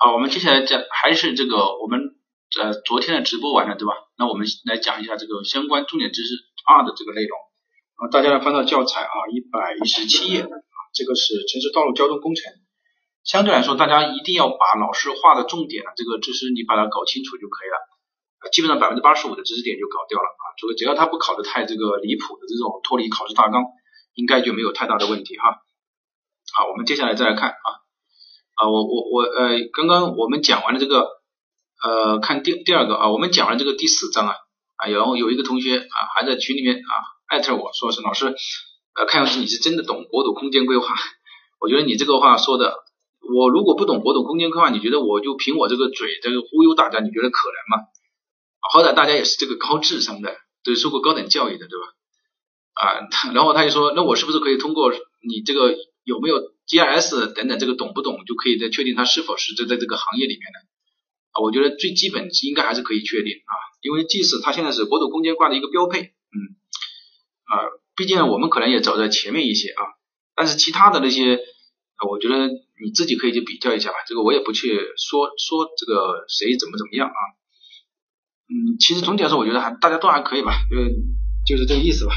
好，我们接下来讲还是这个我们呃昨天的直播完了对吧？那我们来讲一下这个相关重点知识二的这个内容啊，大家来翻到教材啊一百一十七页啊，这个是城市道路交通工程。相对来说，大家一定要把老师画的重点啊，这个知识你把它搞清楚就可以了，基本上百分之八十五的知识点就搞掉了啊。这个只要他不考的太这个离谱的这种脱离考试大纲，应该就没有太大的问题哈。好，我们接下来再来看啊啊，我我我呃，刚刚我们讲完了这个呃，看第第二个啊，我们讲完这个第四章啊啊，然后有一个同学啊还在群里面啊艾特我说是老师呃，看上去你是真的懂国土空间规划，我觉得你这个话说的。我如果不懂国土空间规划，你觉得我就凭我这个嘴这个忽悠大家，你觉得可能吗？好歹大家也是这个高智商的，都受过高等教育的，对吧？啊，然后他就说，那我是不是可以通过你这个有没有 GIS 等等这个懂不懂，就可以再确定他是否是在在这个行业里面的？啊，我觉得最基本应该还是可以确定啊，因为即使他现在是国土空间挂的一个标配，嗯，啊，毕竟我们可能也走在前面一些啊，但是其他的那些。我觉得你自己可以去比较一下吧，这个我也不去说说这个谁怎么怎么样啊，嗯，其实总体来说，我觉得还大家都还可以吧，就就是这个意思吧。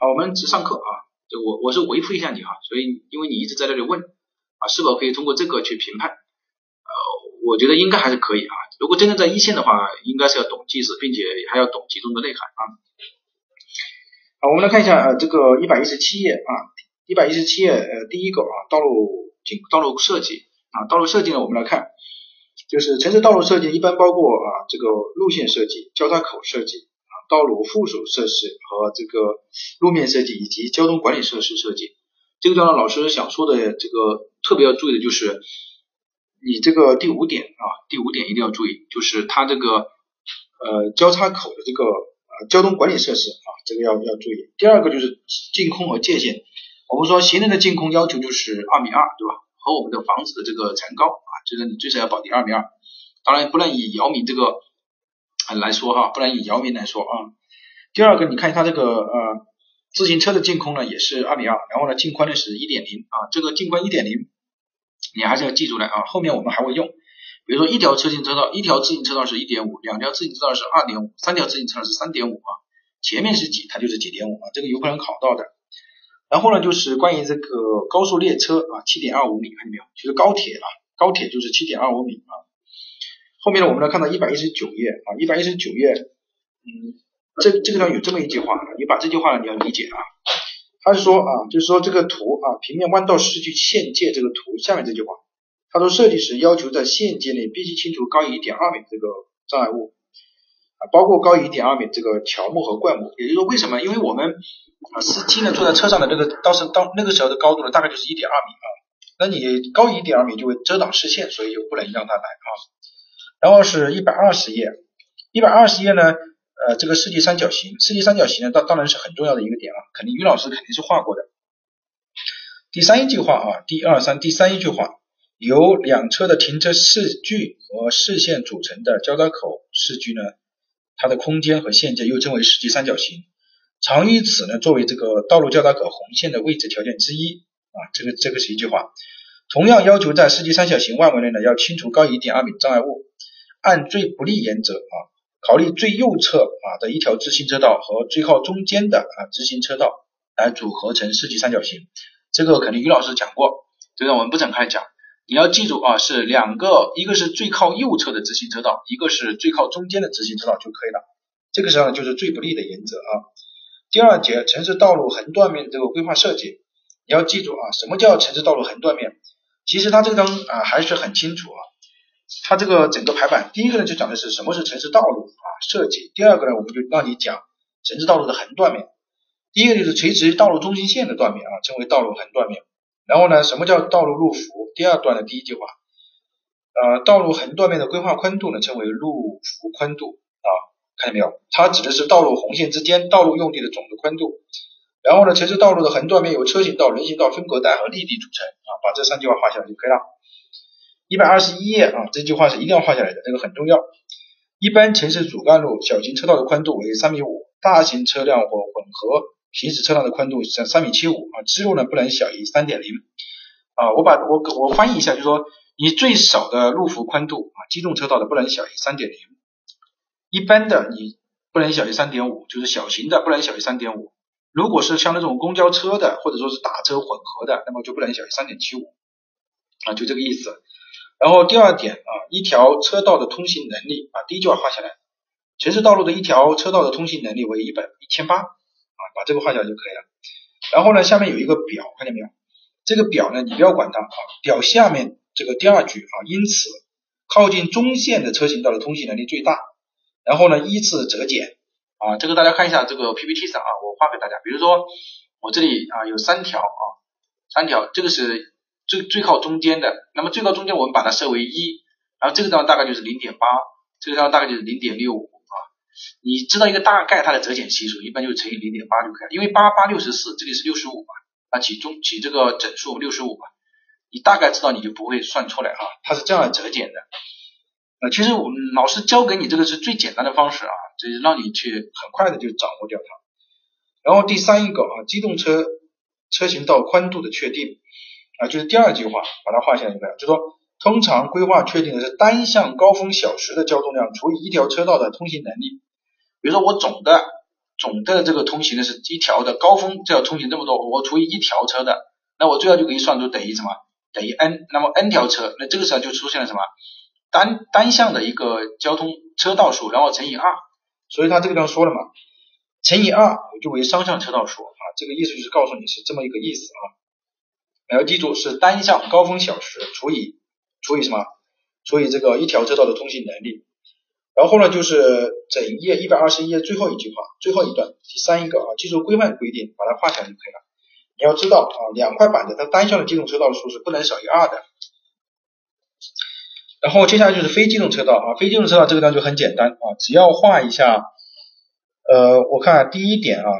好，我们只上课啊，就我我是维护一下你哈，所以因为你一直在这里问啊，是否可以通过这个去评判？呃，我觉得应该还是可以啊。如果真的在一线的话，应该是要懂技术，并且还要懂其中的内涵啊。好，我们来看一下呃这个一百一十七页啊。一百一十七页，呃，第一个啊，道路景道路设计啊，道路设计呢，我们来看，就是城市道路设计一般包括啊，这个路线设计、交叉口设计、道路附属设施和这个路面设计以及交通管理设施设计。这个地方老师想说的这个特别要注意的就是，你这个第五点啊，第五点一定要注意，就是它这个呃交叉口的这个呃交通管理设施啊，这个要要注意。第二个就是净空和界限。我们说行人的净空要求就是二米二，对吧？和我们的房子的这个层高啊，这个你最少要保定二米二。当然不能以姚明这个来说哈，不能以姚明来说啊。第二个，你看它这个呃自行车的净空呢也是二米二，然后呢净宽呢是一点零啊，这个净宽一点零你还是要记住来啊，后面我们还会用。比如说一条自行车道，一条自行车道是一点五，两条自行车道是二点五，三条自行车道是三点五啊，前面是几它就是几点五啊，这个有可能考到的。然后呢，就是关于这个高速列车啊，七点二五米，看见没有？就是高铁啊，高铁就是七点二五米啊。后面呢，我们来看到一百一十九页啊，一百一十九页，嗯，这这个地方有这么一句话，你把这句话你要理解啊。他是说啊，就是说这个图啊，平面弯道视距线界这个图下面这句话，他说设计时要求在线界内必须清除高于一点二米这个障碍物啊，包括高于一点二米这个乔木和灌木。也就是说，为什么？因为我们，司机呢坐在车上的这个，当时到那个时候的高度呢，大概就是一点二米啊。那你高于一点二米就会遮挡视线，所以就不能让它来啊。然后是一百二十页，一百二十页呢，呃，这个世纪三角形，世纪三角形呢，当当然是很重要的一个点啊，肯定于老师肯定是画过的。第三一句话啊，第二三第三一句话，由两车的停车视距和视线组成的交叉口视距呢，它的空间和线界又称为世纪三角形。常以此呢作为这个道路交叉口红线的位置条件之一啊，这个这个是一句话。同样要求在世纪三角形外围内呢要清除高于一点二米障碍物，按最不利原则啊，考虑最右侧啊的一条自行车道和最靠中间的啊自行车道来组合成四级三角形。这个肯定于老师讲过，这个我们不展开讲。你要记住啊，是两个，一个是最靠右侧的自行车道，一个是最靠中间的自行车道就可以了。这个时候呢就是最不利的原则啊。第二节城市道路横断面这个规划设计，你要记住啊，什么叫城市道路横断面？其实它这个章啊还是很清楚啊。它这个整个排版，第一个呢就讲的是什么是城市道路啊设计，第二个呢我们就让你讲城市道路的横断面。第一个就是垂直道路中心线的断面啊，称为道路横断面。然后呢，什么叫道路路幅？第二段的第一句话，呃，道路横断面的规划宽度呢，称为路幅宽度啊。看见没有？它指的是道路红线之间道路用地的总的宽度。然后呢，城市道路的横断面由车行道、人行道、分隔带和立地组成啊。把这三句话画下来就可以了。一百二十一页啊，这句话是一定要画下来的，这个很重要。一般城市主干路小型车道的宽度为三米五，大型车辆或混合行驶车辆的宽度是三米七五啊。支路呢不能小于三点零啊。我把我我翻译一下，就是说你最少的路幅宽度啊，机动车道的不能小于三点零，一般的你不能小于三点五，就是小型的不能小于三点五。如果是像那种公交车的或者说是打车混合的，那么就不能小于三点七五啊，就这个意思。然后第二点啊，一条车道的通行能力啊，第一句话画下来，城市道路的一条车道的通行能力为一百一千八啊，把这个画下来就可以了。然后呢，下面有一个表，看见没有？这个表呢，你不要管它啊，表下面这个第二句啊，因此靠近中线的车行道的通行能力最大。然后呢，依次折减。啊，这个大家看一下这个 PPT 上啊，我画给大家。比如说我这里啊有三条啊，三条，这个是最最靠中间的。那么最靠中间我们把它设为一，然后这个地方大概就是零点八，这个地方大概就是零点六五啊。你知道一个大概它的折减系数，一般就是乘以零点八就可以了。因为八八六十四，这里是六十五嘛，啊起中起这个整数六十五嘛，你大概知道你就不会算出来啊，它是这样折减的。呃，其实我们老师教给你这个是最简单的方式啊。就是让你去很快的就掌握掉它，然后第三一个啊，机动车车行道宽度的确定啊，就是第二句话，把它画下来一个，就说通常规划确定的是单向高峰小时的交通量除以一条车道的通行能力。比如说我总的总的这个通行的是一条的高峰，这要通行这么多，我除以一条车的，那我最后就可以算出等于什么？等于 n，那么 n 条车，那这个时候就出现了什么？单单向的一个交通车道数，然后乘以二。所以他这个地方说了嘛，乘以二就为双向车道数啊，这个意思就是告诉你是这么一个意思啊。要记住是单向高峰小时除以除以什么？除以这个一条车道的通行能力。然后呢，就是整页一百二十一页最后一句话，最后一段第三一个啊，技术规范规定，把它画下来就可以了。你要知道啊，两块板的它单向的机动车道的数是不能少于二的。然后接下来就是非机动车道啊，非机动车道这个呢就很简单啊，只要画一下，呃，我看第一点啊，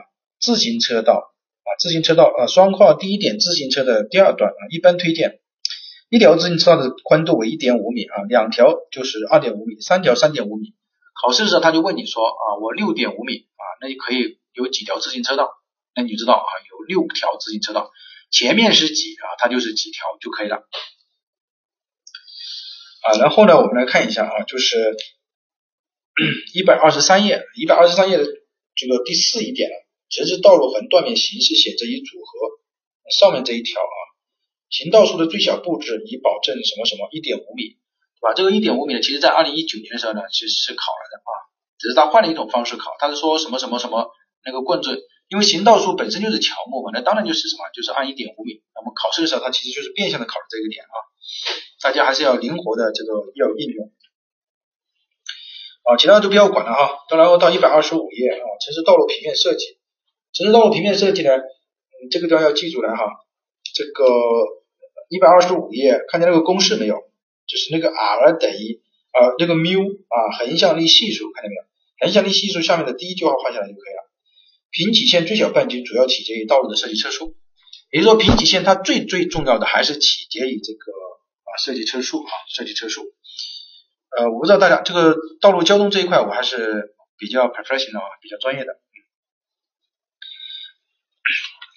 自行车道啊，自行车道啊，双跨第一点自行车的第二段啊，一般推荐一条自行车道的宽度为一点五米啊，两条就是二点五米，三条三点五米。考试的时候他就问你说啊，我六点五米啊，那就可以有几条自行车道？那你就知道啊，有六条自行车道，前面是几啊，它就是几条就可以了。啊，然后呢，我们来看一下啊，就是一百二十三页，一百二十三页的这个第四一点，城市道路横断面形式写这一组合，上面这一条啊，行道树的最小布置以保证什么什么一点五米，对吧？这个一点五米呢，其实在二零一九年的时候呢，其实是考了的啊，只是他换了一种方式考，他是说什么什么什么那个棍子，因为行道树本身就是乔木嘛，那当然就是什么，就是按一点五米。那么考试的时候，它其实就是变相的考了这个点啊。大家还是要灵活的这个要应用啊，其他都不要管了哈。然后到一百二十五页啊，城市道路平面设计，城市道路平面设计呢，这个地方要记住来哈。这个一百二十五页看见那个公式没有？就是那个 r 等于啊那个缪啊横向力系数看见没有？横向力系数下面的第一句话画下来就可以了。平体线最小半径主要取决于道路的设计车速，也就是说平体线它最最重要的还是取决于这个啊。设计车速啊，设计车速。呃，我不知道大家这个道路交通这一块，我还是比较 professional 啊，比较专业的。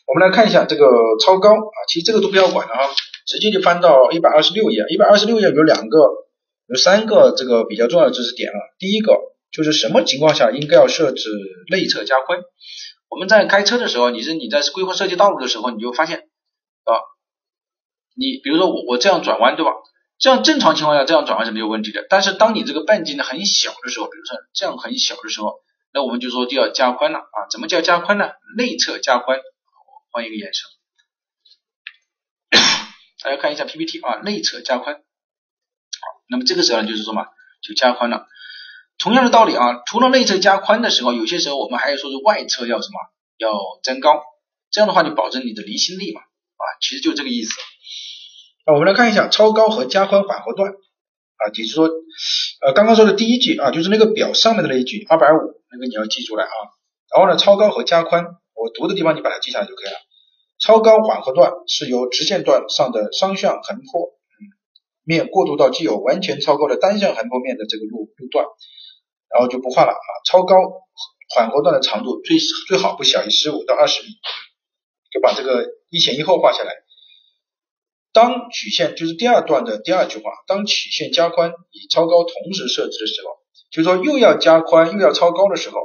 我们来看一下这个超高啊，其实这个都不要管了啊，直接就翻到一百二十六页。一百二十六页有两个，有三个这个比较重要的知识点啊。第一个就是什么情况下应该要设置内侧加宽？我们在开车的时候，你是你在规划设计道路的时候，你就发现啊。你比如说我我这样转弯对吧？这样正常情况下这样转弯是没有问题的。但是当你这个半径呢很小的时候，比如说这样很小的时候，那我们就说就要加宽了啊。怎么叫加宽呢？内侧加宽。换一个颜色，大家看一下 PPT 啊，内侧加宽。好，那么这个时候呢就是说嘛，就加宽了。同样的道理啊，除了内侧加宽的时候，有些时候我们还要说是外侧要什么？要增高。这样的话就保证你的离心力嘛啊，其实就这个意思。啊，我们来看一下超高和加宽缓和段啊，也就是说，呃，刚刚说的第一句啊，就是那个表上面的那一句二百五，那个你要记出来啊。然后呢，超高和加宽，我读的地方你把它记下来就可以了。超高缓和段是由直线段上的双向横坡面过渡到具有完全超高的单向横坡面的这个路路段，然后就不画了啊。超高缓和段的长度最最好不小于十五到二十米，就把这个一前一后画下来。当曲线就是第二段的第二句话，当曲线加宽与超高同时设置的时候，就是说又要加宽又要超高的时候，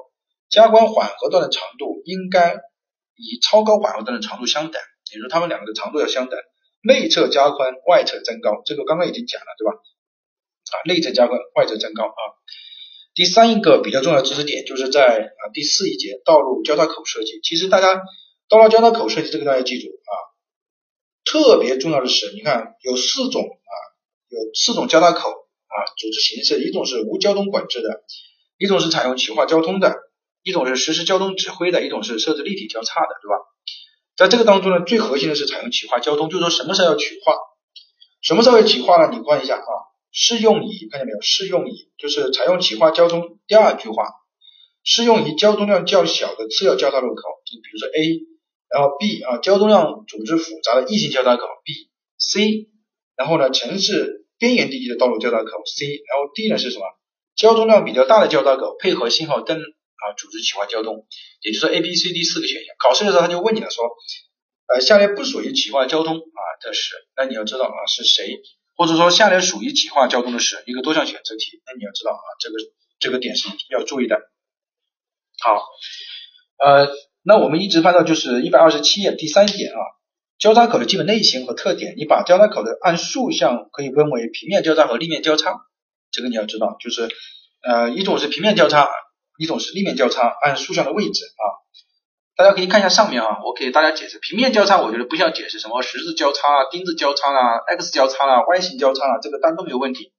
加宽缓和段的长度应该以超高缓和灯的长度相等，也就是说它们两个的长度要相等。内侧加宽，外侧增高，这个刚刚已经讲了，对吧？啊，内侧加宽，外侧增高啊。第三一个比较重要的知识点就是在啊第四一节道路交叉口设计。其实大家道路交叉口设计这个大家记住啊，特别重要的是，你看有四种啊，有四种交叉口啊组织形式，一种是无交通管制的，一种是采用企划交通的，一种是实施交通指挥的，一种是设置立体交叉的，对吧？在这个当中呢，最核心的是采用企划交通，就是说什么时候要企划，什么时候要企划呢？你看一下啊，适用于看见没有？适用于就是采用企划交通。第二句话，适用于交通量较小的次要交叉路口，就比如说 A，然后 B 啊，交通量组织复杂的异性交叉口 B，C，然后呢，城市边缘地区的道路交叉口 C，然后 D 呢是什么？交通量比较大的交叉口，配合信号灯啊，组织企划交通。也就是说 A、B、C、D 四个选项，考试的时候他就问你了，说，呃，下列不属于企划交通啊的是，那你要知道啊是谁，或者说下列属于企划交通的是一个多项选择题，那你要知道啊这个这个点是要注意的。好，呃，那我们一直翻到就是一百二十七页第三点啊，交叉口的基本类型和特点，你把交叉口的按竖向可以分为平面交叉和立面交叉，这个你要知道，就是呃一种是平面交叉。一种是立面交叉，按竖向的位置啊，大家可以看一下上面啊，我给大家解释平面交叉，我觉得不需要解释什么十字交叉啊、丁字交叉啊、X 交叉啊、Y 型交叉啊，这个单都没有问题。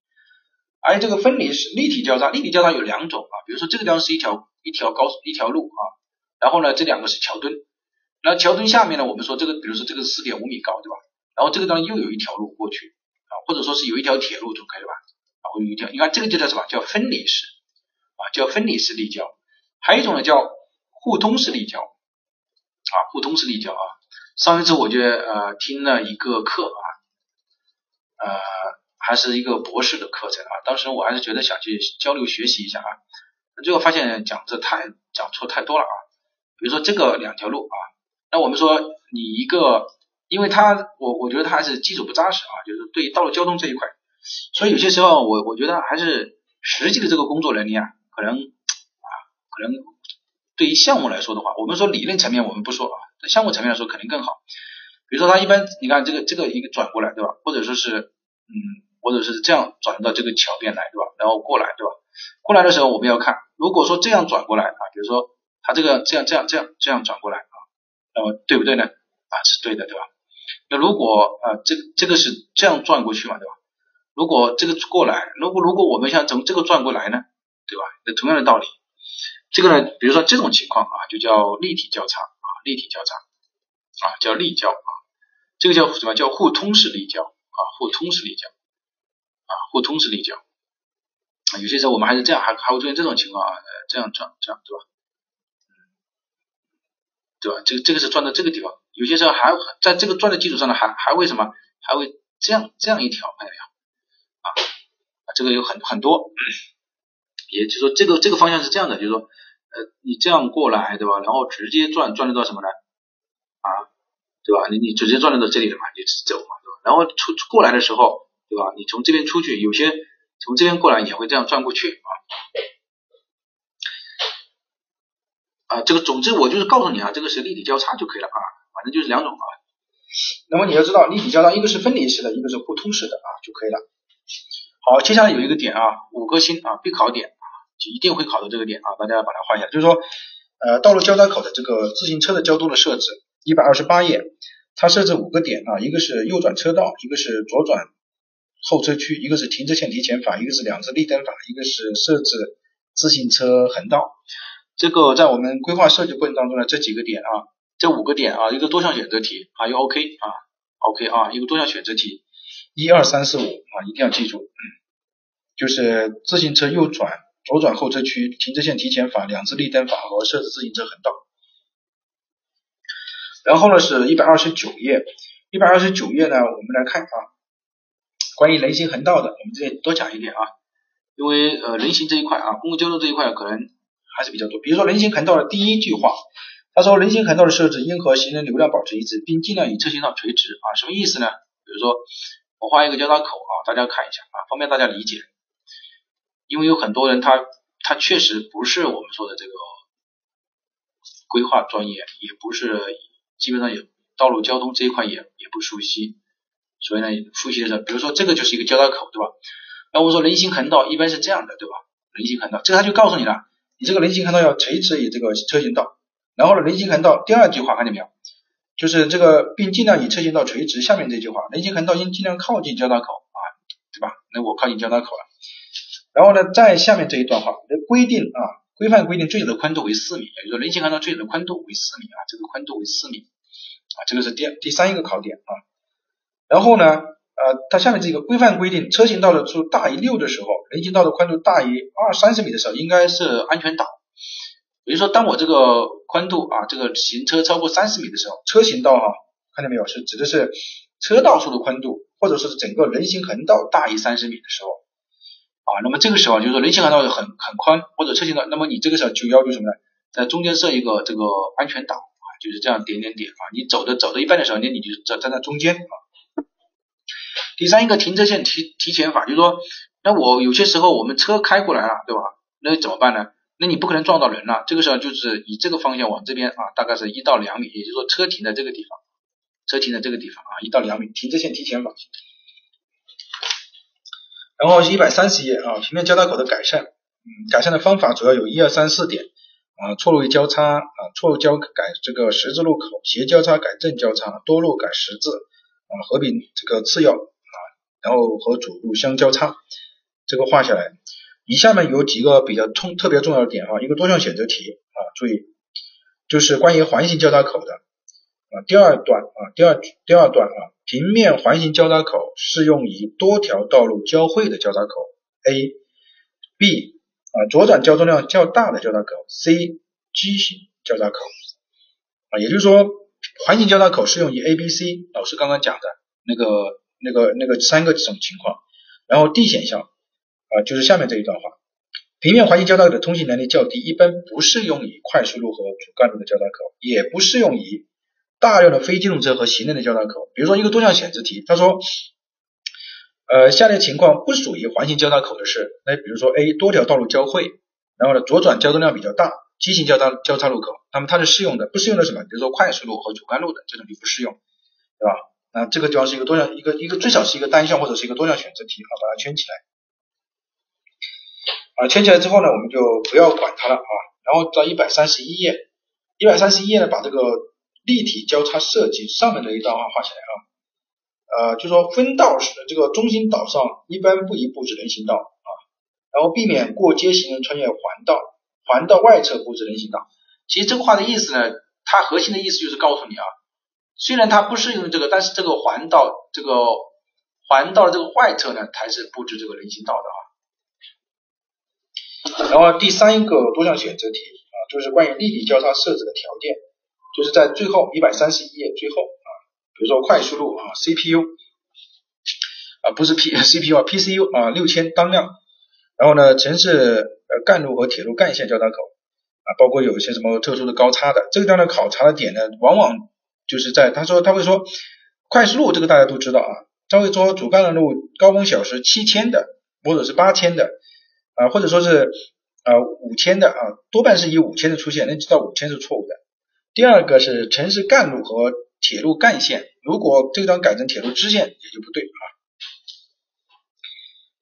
而这个分离式立体交叉，立体交叉有两种啊，比如说这个地方是一条一条高一条路啊，然后呢这两个是桥墩，那桥墩下面呢我们说这个，比如说这个四点五米高对吧？然后这个地方又有一条路过去啊，或者说是有一条铁路就可以了吧？啊，或有一条，你看这个就叫什么？叫分离式。啊叫分离式立交，还有一种呢叫互通式立交啊，互通式立交啊。上一次我就呃听了一个课啊，呃还是一个博士的课程啊，当时我还是觉得想去交流学习一下啊，最后发现讲这太讲错太多了啊。比如说这个两条路啊，那我们说你一个，因为他我我觉得他还是基础不扎实啊，就是对道路交通这一块，所以有些时候我我觉得还是实际的这个工作能力啊。可能啊，可能对于项目来说的话，我们说理论层面我们不说啊，在项目层面来说肯定更好。比如说他一般，你看这个这个一个转过来，对吧？或者说是嗯，或者是这样转到这个桥边来，对吧？然后过来，对吧？过来的时候我们要看，如果说这样转过来啊，比如说他这个这样这样这样这样转过来啊，那么对不对呢？啊，是对的，对吧？那如果啊这这个是这样转过去嘛，对吧？如果这个过来，如果如果我们想从这个转过来呢？对吧？那同样的道理，这个呢，比如说这种情况啊，就叫立体交叉啊，立体交叉啊，叫立交啊，这个叫什么叫互通式立交啊，互通式立交啊，互通式立交啊，有些时候我们还是这样，还还会出现这种情况啊，这样转这样对吧？对吧？这个这个是转到这个地方，有些时候还在这个转的基础上呢，还还会什么？还会这样这样一条，看到没有啊？啊，这个有很很多。也就是说，这个这个方向是这样的，就是说，呃，你这样过来，对吧？然后直接转转得到什么呢？啊，对吧？你你直接转得到这里了嘛，就走嘛，对吧？然后出过来的时候，对吧？你从这边出去，有些从这边过来也会这样转过去啊。啊，这个总之我就是告诉你啊，这个是立体交叉就可以了啊，反正就是两种啊。那么你要知道，立体交叉一个是分离式的，一个是互通式的啊，就可以了。好，接下来有一个点啊，五颗星啊，必考点。一定会考到这个点啊，大家把它画一下。就是说，呃，道路交叉口的这个自行车的交通的设置，一百二十八页，它设置五个点啊，一个是右转车道，一个是左转候车区，一个是停车线提前法，一个是两侧绿灯法，一个是设置自行车横道。这个在我们规划设计过程当中呢，这几个点啊，这五个点啊，一个多项选择题啊，又 OK 啊，OK 啊，一个多项选择题，一二三四五啊，一定要记住，就是自行车右转。左转候车区、停车线提前法、两次绿灯法和设置自行车横道。然后呢，是一百二十九页，一百二十九页呢，我们来看啊，关于人行横道的，我们这里多讲一点啊，因为呃人行这一块啊，公共交通这一块可能还是比较多。比如说人行横道的第一句话，他说人行横道的设置应和行人流量保持一致，并尽量与车行道垂直啊，什么意思呢？比如说我画一个交叉口啊，大家看一下啊，方便大家理解。因为有很多人他他确实不是我们说的这个规划专业，也不是基本上也道路交通这一块也也不熟悉，所以呢复习的时候，比如说这个就是一个交叉口，对吧？那我说人行横道一般是这样的，对吧？人行横道，这个他就告诉你了，你这个人行横道要垂直于这个车行道。然后呢，人行横道第二句话看见没有？就是这个，并尽量与车行道垂直。下面这句话，人行横道应尽量靠近交叉口啊，对吧？那我靠近交叉口了。然后呢，在下面这一段话，规定啊，规范规定最小的宽度为四米，也就是说人行横道最小的宽度为四米啊，这个宽度为四米啊，这个是第第三一个考点啊。然后呢，呃，它下面这个规范规定，车行道的数大于六的时候，人行道的宽度大于二三十米的时候，应该是安全岛。比如说，当我这个宽度啊，这个行车超过三十米的时候，车行道哈，看见没有？是指的是车道处的宽度，或者是整个人行横道大于三十米的时候啊。那么这个时候就是说人行横道很很宽，或者车行道，那么你这个时候就要求什么呢？在中间设一个这个安全岛啊，就是这样点点点啊。你走的走到一半的时候，那你就站站在中间啊。第三一个停车线提提前法，就是说，那我有些时候我们车开过来了，对吧？那怎么办呢？那你不可能撞到人了，这个时候就是以这个方向往这边啊，大概是一到两米，也就是说车停在这个地方，车停在这个地方啊，一到两米，停车线提前法。然后一百三十页啊，平面交叉口的改善，嗯，改善的方法主要有一二三四点啊，错路交叉啊，错路交改这个十字路口，斜交叉改正交叉，多路改十字啊，合并这个次要啊，然后和主路相交叉，这个画下来。以下面有几个比较重特别重要的点哈，一个多项选择题啊，注意，就是关于环形交叉口的啊，第二段啊，第二第二段啊，平面环形交叉口适用于多条道路交汇的交叉口，A、B 啊，左转交通量较大的交叉口，C、G 型交叉口。啊，也就是说，环形交叉口适用于 A、B、C，老师刚刚讲的那个那个那个三个这种情况，然后 D 选项。啊，就是下面这一段话，平面环形交叉口的通行能力较低，一般不适用于快速路和主干路的交叉口，也不适用于大量的非机动车和行人的交叉口。比如说一个多项选择题，他说，呃，下列情况不属于环形交叉口的是，那比如说 A 多条道路交汇，然后呢左转交通量比较大，畸形交叉交叉路口，那么它是适用的，不适用的什么？比如说快速路和主干路的这种就不适用，对吧？那这个地方是一个多项，一个一个最少是一个单项或者是一个多项选择题，好，把它圈起来。啊，圈起来之后呢，我们就不要管它了啊。然后到一百三十一页，一百三十一页呢，把这个立体交叉设计上面的一段话画起来啊。呃，就说分道时，这个中心岛上一般不宜布置人行道啊，然后避免过街行人穿越环道，环道外侧布置人行道。其实这个话的意思呢，它核心的意思就是告诉你啊，虽然它不适用这个，但是这个环道这个环道这个外侧呢，才是布置这个人行道的啊。然后第三一个多项选择题啊，就是关于立体交叉设置的条件，就是在最后一百三十一页最后啊，比如说快速路啊，CPU 啊不是 P CPU 啊，PCU 啊六千当量，然后呢城市呃干路和铁路干线交叉口啊，包括有一些什么特殊的高差的，这个地方的考察的点呢，往往就是在他说他会说快速路这个大家都知道啊，他会说主干路高峰小时七千的或者是八千的。啊，或者说是啊五千的啊，多半是以五千的出现，那知道五千是错误的。第二个是城市干路和铁路干线，如果这张改成铁路支线也就不对啊。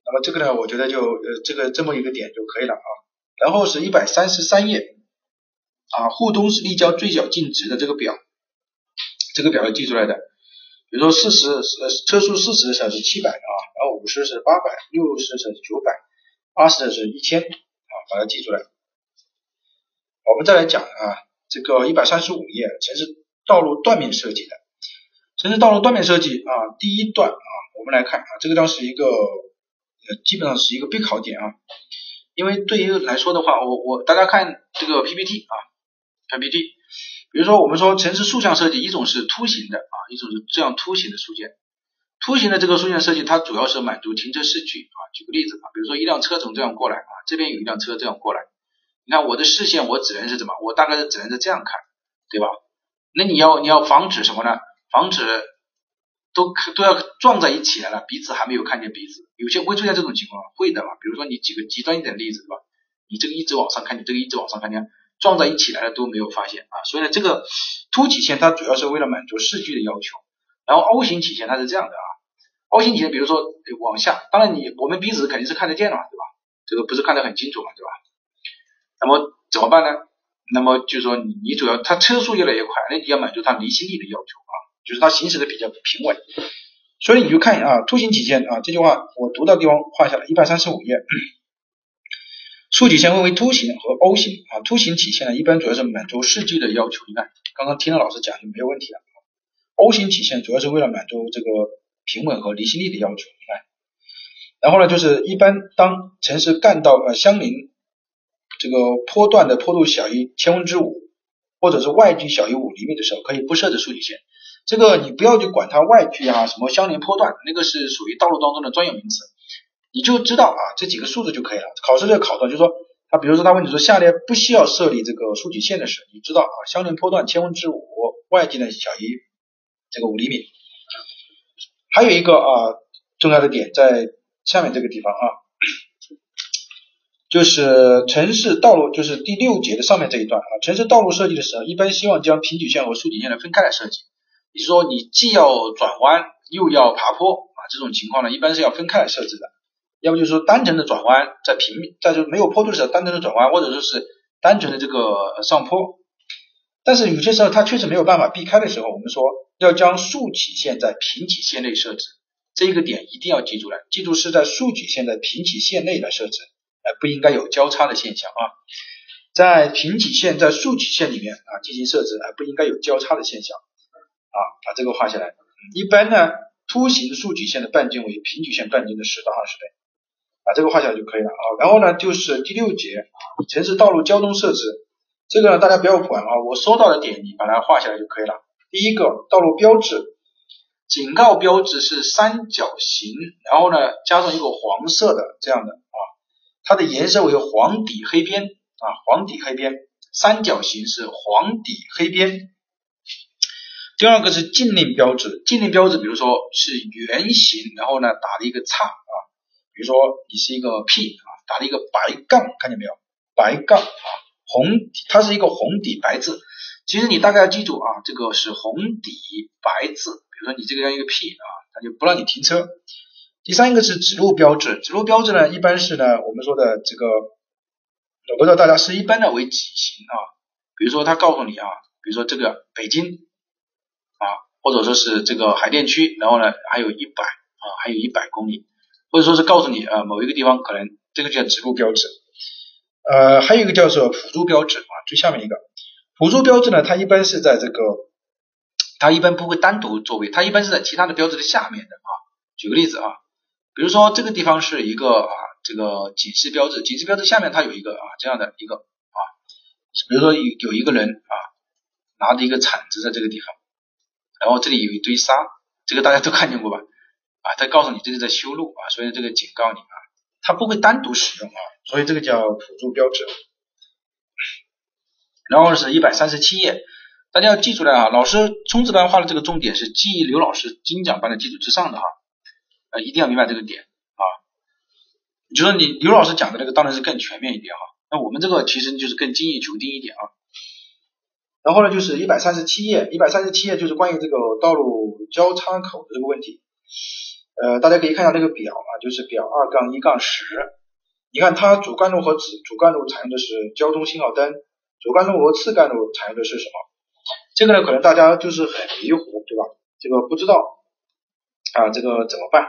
那么这个呢，我觉得就呃这个这么一个点就可以了啊。然后是一百三十三页啊，沪东是立交最小径值的这个表，这个表要记出来的。比如说四十呃车速四十的时候是七百啊，然后五十是八百，六十是九百。八十的是一千啊，把它记出来。我们再来讲啊，这个一百三十五页城市道路断面设计的城市道路断面设计啊，第一段啊，我们来看啊，这个章是一个呃，基本上是一个必考点啊。因为对于来说的话，我我大家看这个 PPT 啊，PPT，比如说我们说城市竖向设计，一种是凸形的啊，一种是这样凸形的竖线。凸形的这个竖线设计，它主要是满足停车视距啊。举个例子啊，比如说一辆车从这样过来啊，这边有一辆车这样过来，你看我的视线我只能是怎么？我大概是只能是这样看，对吧？那你要你要防止什么呢？防止都都要撞在一起来了，彼此还没有看见彼此，有些会出现这种情况，会的嘛。比如说你举个极端一点的例子，对吧？你这个一直往上看，你这个一直往上看，你看撞在一起来了都没有发现啊。所以呢，这个凸起线它主要是为了满足视距的要求，然后 O 型曲线它是这样的啊，O 型曲线比如说往下，当然你我们彼此肯定是看得见的嘛，对吧？这个不是看得很清楚嘛，对吧？那么怎么办呢？那么就是说你你主要它车速越来越快，那你要满足它离心力的要求啊，就是它行驶的比较平稳。所以你就看啊，凸形曲线啊这句话我读到地方画下来一百三十五页，竖曲线分为凸形和 O 型啊，凸形曲线呢一般主要是满足视距的要求，你看刚刚听了老师讲就没有问题了。O 型曲线主要是为了满足这个平稳和离心力的要求，你看。然后呢，就是一般当城市干道呃相邻这个坡段的坡度小于千分之五，或者是外距小于五厘米的时候，可以不设置竖曲线。这个你不要去管它外距啊，什么相连坡段，那个是属于道路当中的专有名词，你就知道啊这几个数字就可以了。考试就考到，就是说他比如说他问你说下列不需要设立这个竖曲线的时，你知道啊相连坡段千分之五，外距呢小于这个五厘米。还有一个啊重要的点在。下面这个地方啊，就是城市道路，就是第六节的上面这一段啊。城市道路设计的时候，一般希望将平曲线和竖曲线呢分开来设计。你说你既要转弯又要爬坡啊，这种情况呢，一般是要分开来设置的。要不就是说单纯的转弯，在平在就没有坡度的时候单纯的转弯，或者说是单纯的这个上坡。但是有些时候它确实没有办法避开的时候，我们说要将竖曲线在平曲线内设置。这一个点一定要记住了，记住是在竖曲线的平曲线内来设置，呃，不应该有交叉的现象啊。在平曲线在竖曲线里面啊进行设置，而不应该有交叉的现象啊。把这个画下来。一般呢，凸形竖曲线的半径为平曲线半径的十到二十倍，把这个画下来就可以了啊。然后呢，就是第六节城市道路交通设置，这个呢大家不要管啊，我说到的点你把它画下来就可以了。第一个，道路标志。警告标志是三角形，然后呢加上一个黄色的这样的啊，它的颜色为黄底黑边啊，黄底黑边，三角形是黄底黑边。第二个是禁令标志，禁令标志比如说是圆形，然后呢打了一个叉啊，比如说你是一个 P 啊，打了一个白杠，看见没有？白杠啊，红底，它是一个红底白字。其实你大概要记住啊，这个是红底白字。比如说你这个叫一个 P 啊，它就不让你停车。第三个是指路标志，指路标志呢，一般是呢我们说的这个，我不知道大家是一般的为几型啊？比如说他告诉你啊，比如说这个北京啊，或者说是这个海淀区，然后呢还有一百啊，还有一百公里，或者说是告诉你啊某一个地方可能这个叫指路标志。呃，还有一个叫做辅助标志啊，最下面一个辅助标志呢，它一般是在这个。它一般不会单独作为，它一般是在其他的标志的下面的啊。举个例子啊，比如说这个地方是一个啊这个警示标志，警示标志下面它有一个啊这样的一个啊，比如说有有一个人啊拿着一个铲子在这个地方，然后这里有一堆沙，这个大家都看见过吧？啊，他告诉你这是在修路啊，所以这个警告你啊，它不会单独使用啊，所以这个叫辅助标志。然后是一百三十七页。大家要记住了啊，老师冲刺班画的这个重点是基于刘老师精讲班的基础之上的哈，呃，一定要明白这个点啊。就说你刘老师讲的那个当然是更全面一点哈，那我们这个其实就是更精益求精一点啊。然后呢，就是一百三十七页，一百三十七页就是关于这个道路交叉口的这个问题。呃，大家可以看一下这个表啊，就是表二杠一杠十，你看它主干路和子主干路采用的是交通信号灯，主干路和次干路采用的是什么？这个呢，可能大家就是很迷糊，对吧？这个不知道啊，这个怎么办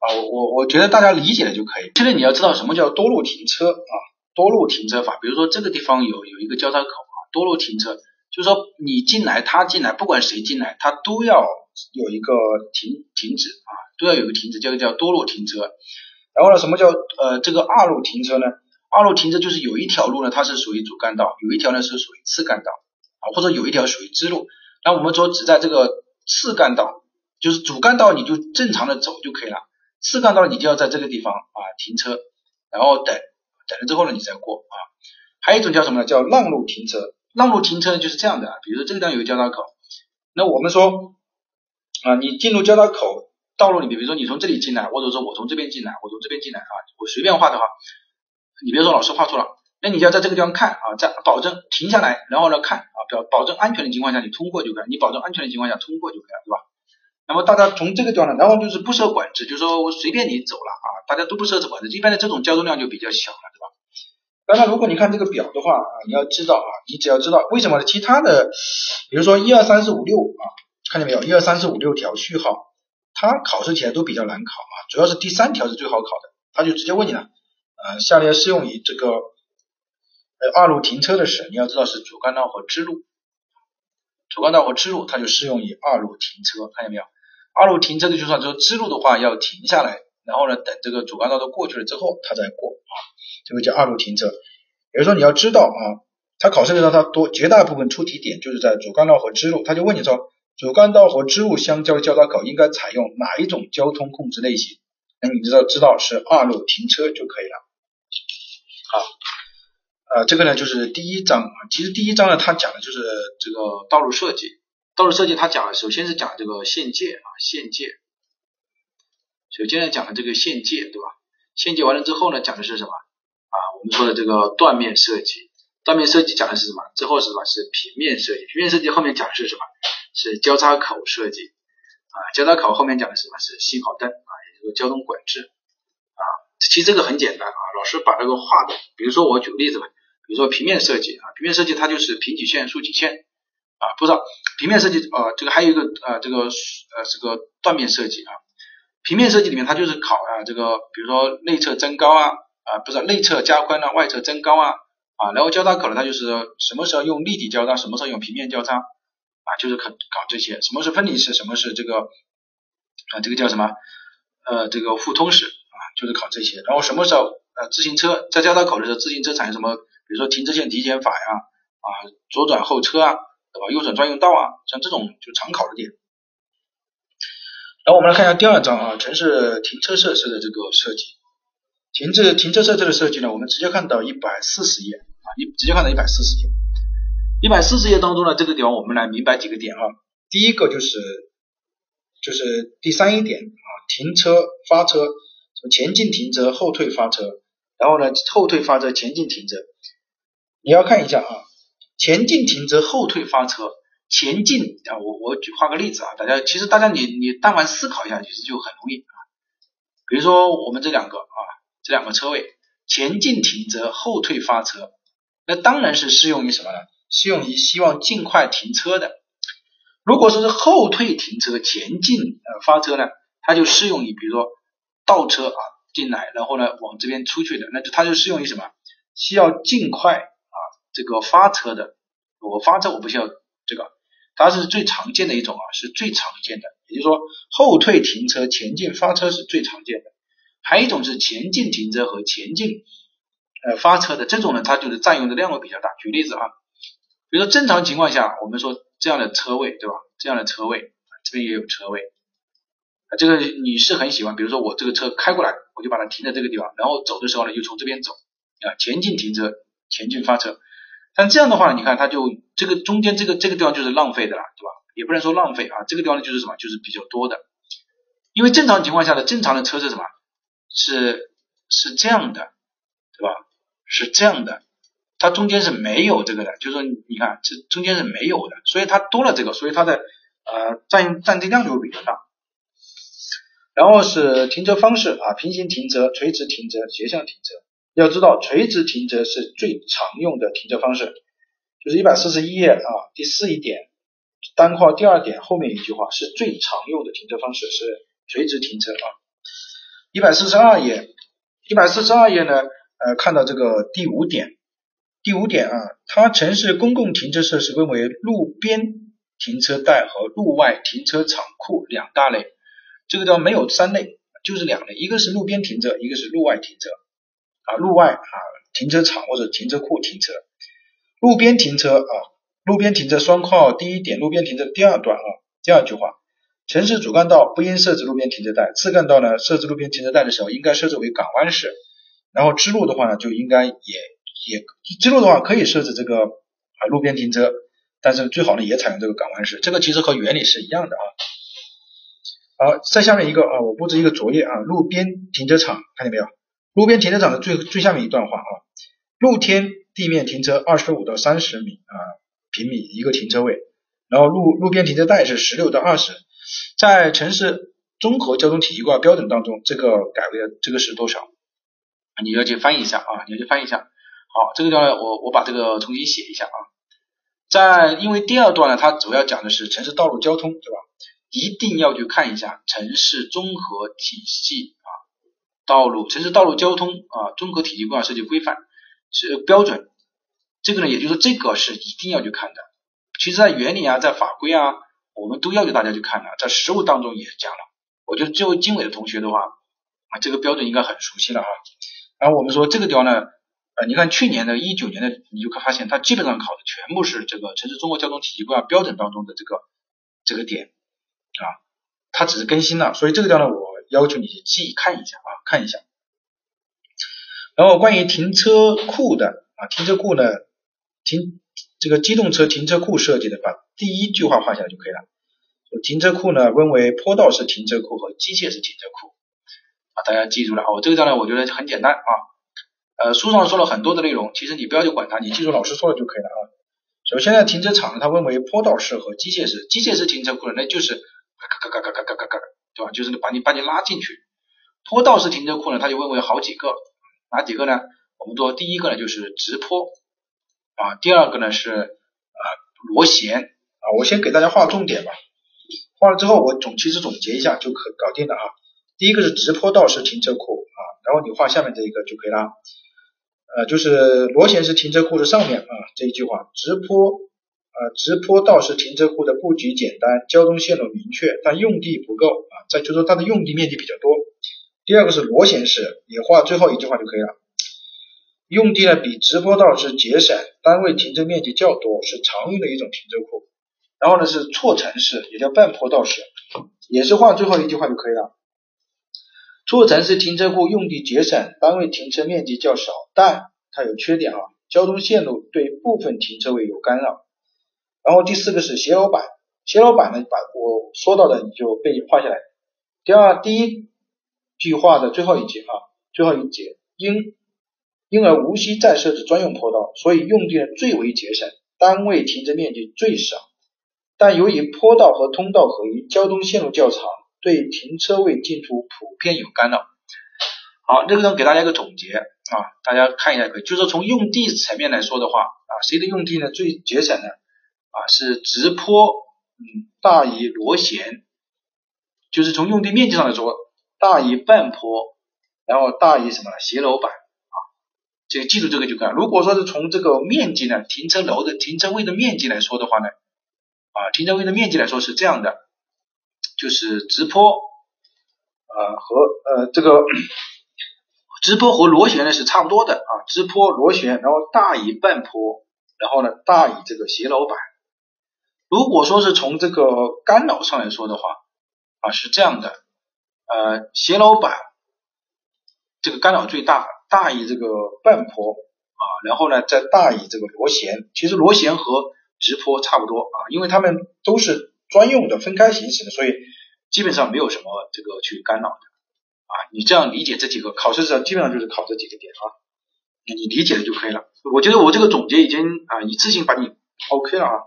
啊？我我我觉得大家理解了就可以。现在你要知道什么叫多路停车啊？多路停车法，比如说这个地方有有一个交叉口啊，多路停车，就是说你进来，他进来，不管谁进来，他都要有一个停停止啊，都要有个停止，这个叫多路停车。然后呢，什么叫呃这个二路停车呢？二路停车就是有一条路呢，它是属于主干道，有一条呢是属于次干道。啊，或者有一条属于支路，那我们说只在这个次干道，就是主干道你就正常的走就可以了，四干道你就要在这个地方啊停车，然后等等了之后呢你再过啊。还有一种叫什么呢？叫让路停车。让路停车就是这样的，比如说这个地方有个交叉口，那我们说啊，你进入交叉口道路里，比如说你从这里进来，或者说我从这边进来，我从这边进来啊，我随便画的话，你别说老师画错了，那你就要在这个地方看啊，在保证停下来，然后呢看啊，保保证安全的情况下你通过就可以，你保证安全的情况下通过就可以了，对吧？那么大家从这个地方呢，然后就是不设管制，就是说我随便你走了啊，大家都不设置管制，一般的这种交通量就比较小了，对吧？当然，如果你看这个表的话啊，你要知道啊，你只要知道为什么呢？其他的，比如说一二三四五六啊，看见没有？一二三四五六条序号，它考试起来都比较难考啊，主要是第三条是最好考的，他就直接问你了，呃，下列适用于这个呃二路停车的时，你要知道是主干道和支路，主干道和支路它就适用于二路停车，看见没有？二路停车的就算说支路的话要停下来，然后呢等这个主干道都过去了之后，它再过啊。这个叫二路停车，比如说你要知道啊，他考试的时候他多绝大部分出题点就是在主干道和支路，他就问你说主干道和支路相交交叉口应该采用哪一种交通控制类型？那你知道知道是二路停车就可以了。好，呃，这个呢就是第一章啊，其实第一章呢它讲的就是这个道路设计，道路设计它讲的首先是讲这个限界啊，限界，首先呢讲的这个限界，对吧？限界完了之后呢，讲的是什么？啊，我们说的这个断面设计，断面设计讲的是什么？之后是什么？是平面设计。平面设计后面讲的是什么？是交叉口设计。啊，交叉口后面讲的是什么？是信号灯啊，也就是交通管制。啊，其实这个很简单啊，老师把这个画的，比如说我举个例子吧，比如说平面设计啊，平面设计它就是平曲线、竖曲线啊，不知道平面设计呃，这个还有一个呃，这个呃，这个断面设计啊。平面设计里面，它就是考啊，这个比如说内侧增高啊，啊不是内侧加宽啊，外侧增高啊，啊然后交叉口呢，它就是什么时候用立体交叉，什么时候用平面交叉啊，就是考考这些，什么是分离式，什么是这个啊这个叫什么呃这个互通式啊，就是考这些，然后什么时候呃自行车在交叉口的时候，自行车产生什么，比如说停车线提前法呀，啊左转后车啊，对吧？右转专用道啊，像这种就常考的点。然后我们来看一下第二章啊，城市停车设施的这个设计。停车停车设置的设计呢，我们直接看到一百四十页啊，一直接看到一百四十页。一百四十页当中呢，这个地方我们来明白几个点啊。第一个就是就是第三一点啊，停车发车，前进停车、后退发车，然后呢后退发车、前进停车。你要看一下啊，前进停车、后退发车。前进啊，我我举画个例子啊，大家其实大家你你但凡思考一下，其实就很容易啊。比如说我们这两个啊，这两个车位前进停车，后退发车，那当然是适用于什么呢？适用于希望尽快停车的。如果说是后退停车，前进呃发车呢，它就适用于比如说倒车啊进来，然后呢往这边出去的，那就它就适用于什么？需要尽快这个发车的。我发车我不需要这个。它是最常见的一种啊，是最常见的，也就是说后退停车、前进发车是最常见的。还有一种是前进停车和前进呃发车的，这种呢它就是占用的量会比较大。举例子啊，比如说正常情况下，我们说这样的车位对吧？这样的车位这边也有车位啊，这个你是很喜欢，比如说我这个车开过来，我就把它停在这个地方，然后走的时候呢，就从这边走啊，前进停车、前进发车。但这样的话，你看它就这个中间这个这个地方就是浪费的了，对吧？也不能说浪费啊，这个地方呢就是什么？就是比较多的。因为正常情况下的正常的车是什么？是是这样的，对吧？是这样的，它中间是没有这个的，就是说你看这中间是没有的，所以它多了这个，所以它的呃占占地量就会比较大。然后是停车方式啊，平行停车、垂直停车、斜向停车。要知道垂直停车是最常用的停车方式，就是一百四十一页啊第四一点单括第二点后面一句话是最常用的停车方式是垂直停车啊。一百四十二页，一百四十二页呢呃看到这个第五点，第五点啊，它城市公共停车设施分为路边停车带和路外停车场库两大类，这个叫没有三类，就是两类，一个是路边停车，一个是路外停车。啊，路外啊，停车场或者停车库停车，路边停车啊，路边停车双括号第一点，路边停车第二段啊，第二句话，城市主干道不应设置路边停车带，次干道呢设置路边停车带的时候应该设置为港湾式，然后支路的话呢就应该也也支路的话可以设置这个啊路边停车，但是最好呢也采用这个港湾式，这个其实和原理是一样的啊。好，再下面一个啊，我布置一个作业啊，路边停车场看见没有？路边停车场的最最下面一段话啊，露天地面停车二十五到三十米啊平米一个停车位，然后路路边停车带是十六到二十，在城市综合交通体系规划标准当中，这个改为了这个是多少？你要去翻译一下啊，你要去翻译一下。好，这个段我我把这个重新写一下啊，在因为第二段呢，它主要讲的是城市道路交通，对吧？一定要去看一下城市综合体系，道路城市道路交通啊综合体系规划设计规范是标准，这个呢，也就是说这个是一定要去看的。其实，在原理啊，在法规啊，我们都要求大家去看的，在实务当中也讲了。我觉得这位经纬的同学的话啊，这个标准应该很熟悉了哈。然后我们说这个地方呢，呃，你看去年的一九年的，你就可发现它基本上考的全部是这个城市综合交通体系规划标准当中的这个这个点。啊，它只是更新了，所以这个地方呢，我要求你去记看一下啊，看一下。然后关于停车库的啊，停车库呢，停这个机动车停车库设计的，把第一句话画下来就可以了。停车库呢分为坡道式停车库和机械式停车库啊，大家记住了啊。我。这个地方呢，我觉得很简单啊。呃，书上说了很多的内容，其实你不要去管它，你记住老师说的就可以了啊。首先呢，停车场呢，它分为坡道式和机械式。机械式停车库呢，那就是。嘎嘎嘎嘎嘎嘎嘎，对吧？就是把你把你拉进去。坡道式停车库呢，它就分为好几个，哪几个呢？我们说第一个呢就是直坡啊，第二个呢是啊螺旋啊。我先给大家画重点吧，画了之后我总其实总结一下就可搞定了啊。第一个是直坡道式停车库啊，然后你画下面这一个就可以了。呃，就是螺旋式停车库的上面啊这一句话，直坡。啊，直坡道式停车库的布局简单，交通线路明确，但用地不够啊。再就说它的用地面积比较多。第二个是螺旋式，也画最后一句话就可以了。用地呢比直坡道是节省，单位停车面积较多，是常用的一种停车库。然后呢是错层式，也叫半坡道式，也是画最后一句话就可以了。错层式停车库用地节省，单位停车面积较少，但它有缺点啊，交通线路对部分停车位有干扰。然后第四个是斜楼板，斜楼板呢，把我说到的你就背画下来。第二，第一句话的最后一节啊，最后一节，因因而无需再设置专用坡道，所以用地最为节省，单位停车面积最少。但由于坡道和通道合一，交通线路较长，对停车位进出普遍有干扰。好，这个呢给大家一个总结啊，大家看一下可以，就是从用地层面来说的话啊，谁的用地呢最节省呢？啊，是直坡，嗯，大于螺旋，就是从用地面积上来说，大于半坡，然后大于什么斜楼板啊，这记住这个就可以。如果说是从这个面积呢，停车楼的停车位的面积来说的话呢，啊，停车位的面积来说是这样的，就是直坡，呃和呃这个直坡和螺旋呢是差不多的啊，直坡螺旋，然后大于半坡，然后呢大于这个斜楼板。如果说是从这个干扰上来说的话，啊是这样的，呃斜楼板这个干扰最大，大于这个半坡啊，然后呢再大于这个螺旋，其实螺旋和直坡差不多啊，因为它们都是专用的分开行驶的，所以基本上没有什么这个去干扰的啊，你这样理解这几个考试上基本上就是考这几个点啊，你理解了就可以了。我觉得我这个总结已经啊一次性把你 OK 了啊。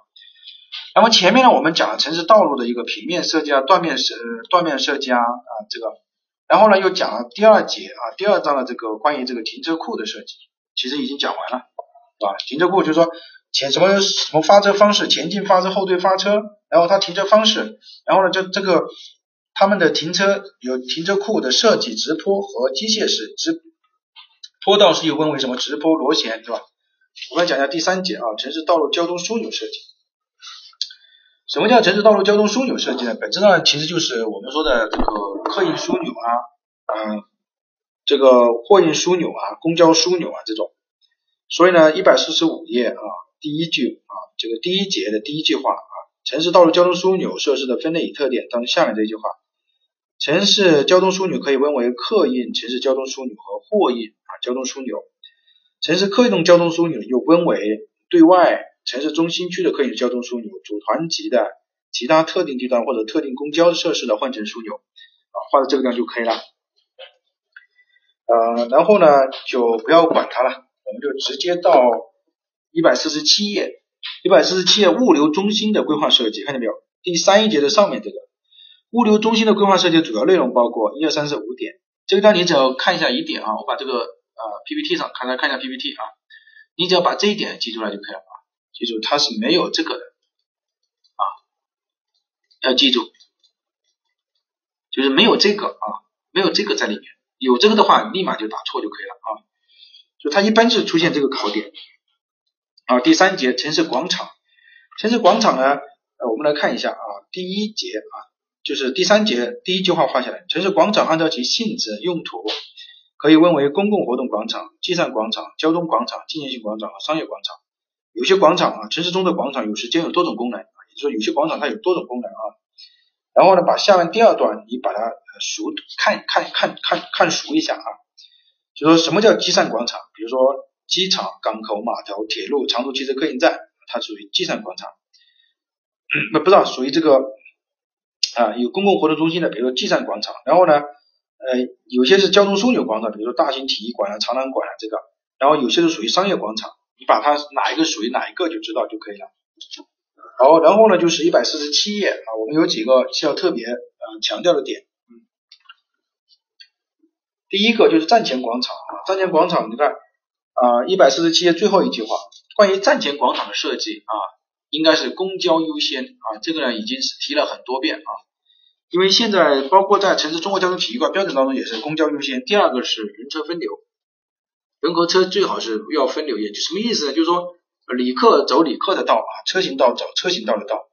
那么前面呢，我们讲了城市道路的一个平面设计啊、断面设、断面设计啊啊这个，然后呢又讲了第二节啊第二章的这个关于这个停车库的设计，其实已经讲完了，是吧？停车库就是说前什么什么发车方式，前进发车、后退发车，然后它停车方式，然后呢就这个他们的停车有停车库的设计，直坡和机械式直坡道是又分为什么直坡、螺旋，对吧？我们来讲一下第三节啊，城市道路交通枢纽设计。什么叫城市道路交通枢纽设计呢？本质上其实就是我们说的这个客运枢纽啊，嗯，这个货运枢纽啊，公交枢纽啊这种。所以呢，一百四十五页啊，第一句啊，这个第一节的第一句话啊，城市道路交通枢纽设施的分类与特点，当下面这句话，城市交通枢纽可以分为客运城市交通枢纽和货运啊交通枢纽。城市客运交通枢纽又分为对外。城市中心区的客运交通枢纽、组团级的其他特定地段或者特定公交设施的换乘枢纽啊，画到这个地方就可以了。呃，然后呢就不要管它了，我们就直接到一百四十七页，一百四十七页物流中心的规划设计，看见没有？第三一节的上面这个物流中心的规划设计主要内容包括一二三四五点，这个地方你只要看一下一点啊，我把这个呃 PPT 上看来看一下 PPT 啊，你只要把这一点记出来就可以了，记住它是没有这个的啊，要记住，就是没有这个啊，没有这个在里面，有这个的话立马就打错就可以了啊，就它一般是出现这个考点。啊，第三节城市广场，城市广场呢。呃我们来看一下啊，第一节啊，就是第三节第一句话画下来，城市广场按照其性质用途，可以分为公共活动广场、集散广场、交通广场、纪念性广场和商业广场。有些广场啊，城市中的广场有时兼有多种功能啊，也就是说有些广场它有多种功能啊。然后呢，把下面第二段你把它熟看看看看看熟一下啊，就说什么叫集散广场？比如说机场、港口、码头、铁路、长途汽车客运站，它属于集散广场。那不知道属于这个啊有公共活动中心的，比如说集散广场，然后呢呃有些是交通枢纽广场，比如说大型体育馆啊、长廊馆啊这个，然后有些是属于商业广场，你把它哪一个属于哪一个就知道就可以了。好，然后呢就是一百四十七页啊，我们有几个需要特别呃强调的点，嗯，第一个就是站前广场啊，站前广场你看啊一百四十七页最后一句话，关于站前广场的设计啊。应该是公交优先啊，这个呢已经是提了很多遍啊，因为现在包括在城市综合交通体育馆标准当中也是公交优先。第二个是人车分流，人和车最好是要分流，也就什么意思呢？就是说旅客走旅客的道啊，车行道走车行道的道。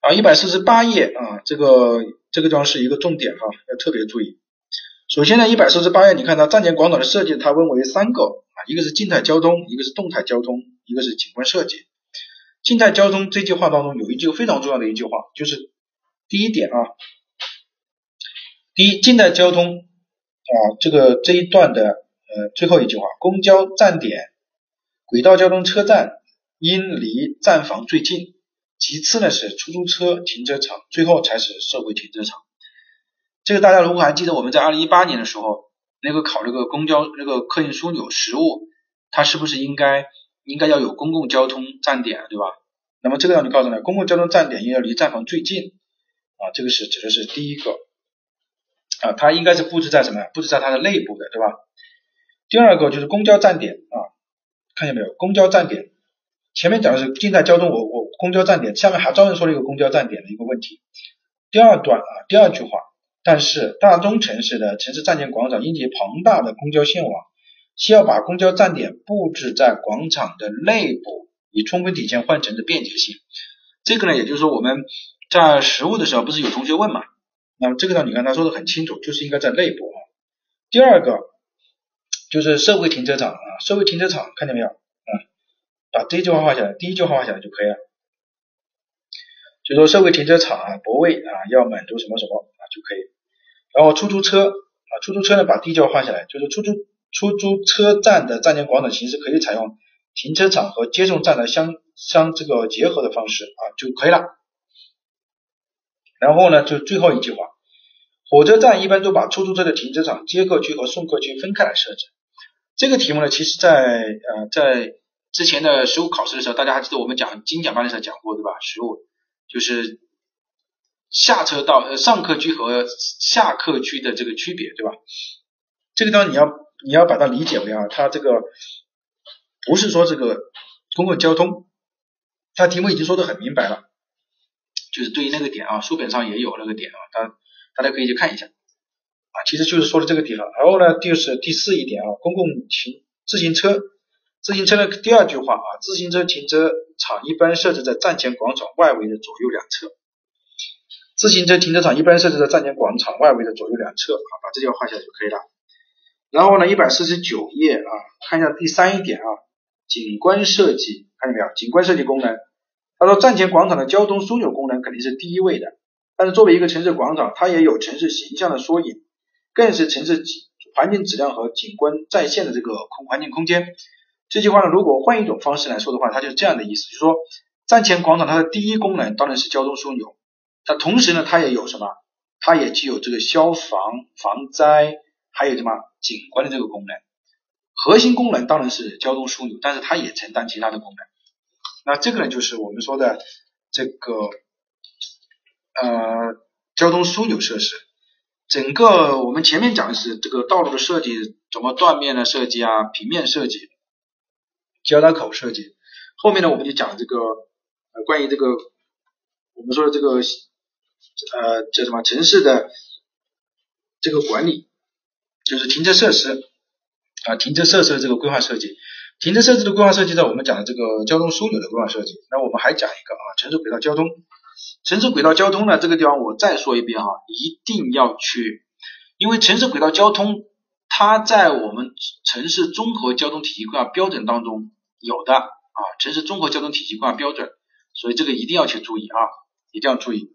啊，一百四十八页啊，这个这个地方是一个重点哈，要特别注意。首先呢，一百四十八页，你看它站前广场的设计，它分为三个啊，一个是静态交通，一个是动态交通。一个是景观设计，静态交通这句话当中有一句非常重要的一句话，就是第一点啊，第一静态交通啊这个这一段的呃最后一句话，公交站点、轨道交通车站应离站房最近，其次呢是出租车停车场，最后才是社会停车场。这个大家如果还记得我们在二零一八年的时候那个考那个公交那个客运枢纽实物，它是不是应该？应该要有公共交通站点，对吧？那么这个呢就告诉你，公共交通站点应该离站房最近啊，这个是指的是第一个啊，它应该是布置在什么？布置在它的内部的，对吧？第二个就是公交站点啊，看见没有？公交站点前面讲的是静态交通，我我公交站点下面还专门说了一个公交站点的一个问题。第二段啊，第二句话，但是大中城市的城市站前广场因其庞大的公交线网。需要把公交站点布置在广场的内部，以充分体现换乘的便捷性。这个呢，也就是说我们在实物的时候，不是有同学问嘛？那么这个呢，你看他说的很清楚，就是应该在内部啊。第二个就是社会停车场啊，社会停车场看见没有啊？把这句话画下来，第一句话画下来就可以了。就说社会停车场啊，泊位啊要满足什么什么啊就可以。然后出租车啊，出租车呢，把第一句话画下来，就是出租。出租车站的站前广场形式可以采用停车场和接送站的相相这个结合的方式啊就可以了。然后呢，就最后一句话，火车站一般都把出租车的停车场、接客区和送客区分开来设置。这个题目呢，其实在呃在之前的实物考试的时候，大家还记得我们讲精讲班的时候讲过对吧？实物就是下车道呃上客区和下客区的这个区别对吧？这个地方你要。你要把它理解为啊，它这个不是说这个公共交通，它题目已经说的很明白了，就是对于那个点啊，书本上也有那个点啊，大大家可以去看一下啊，其实就是说的这个地方。然后呢，就是第四一点啊，公共停自行车，自行车的第二句话啊，自行车停车场一般设置在站前广场外围的左右两侧，自行车停车场一般设置在站前广场外围的左右两侧啊，把这句话画下来就可以了。然后呢，一百四十九页啊，看一下第三一点啊，景观设计，看见没有？景观设计功能，他说站前广场的交通枢纽功能肯定是第一位的，但是作为一个城市广场，它也有城市形象的缩影，更是城市环境质量和景观再现的这个空环境空间。这句话呢，如果换一种方式来说的话，它就是这样的意思，就是说站前广场它的第一功能当然是交通枢纽，它同时呢，它也有什么？它也具有这个消防、防灾，还有什么景观的这个功能。核心功能当然是交通枢纽，但是它也承担其他的功能。那这个呢，就是我们说的这个呃交通枢纽设施。整个我们前面讲的是这个道路的设计，怎么断面的设计啊，平面设计，交叉口设计。后面呢，我们就讲这个呃关于这个我们说的这个呃叫什么城市的这个管理，就是停车设施啊，停车设施的这个规划设计。停车设施的规划设计在我们讲的这个交通枢纽的规划设计。那我们还讲一个啊，城市轨道交通。城市轨道交通呢，这个地方我再说一遍哈，一定要去，因为城市轨道交通它在我们城市综合交通体系规划标准当中有的啊，城市综合交通体系规划标准，所以这个一定要去注意啊，一定要注意。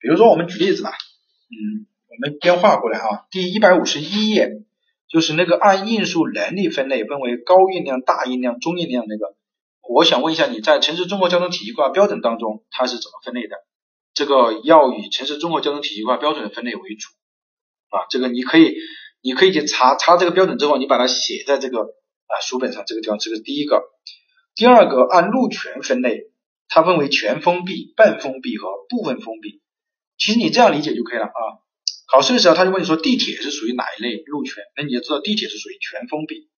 比如说我们举例子吧，嗯，我们边画过来啊，第一百五十一页就是那个按运输能力分类，分为高运量、大运量、中运量那个。我想问一下，你在城市综合交通体系化标准当中，它是怎么分类的？这个要以城市综合交通体系化标准的分类为主啊。这个你可以，你可以去查查这个标准之后，你把它写在这个啊书本上。这个地方，这个第一个。第二个，按路权分类，它分为全封闭、半封闭和部分封闭。其实你这样理解就可以了啊。考试的时候他就问你说地铁是属于哪一类路权？那你就知道地铁是属于全封闭。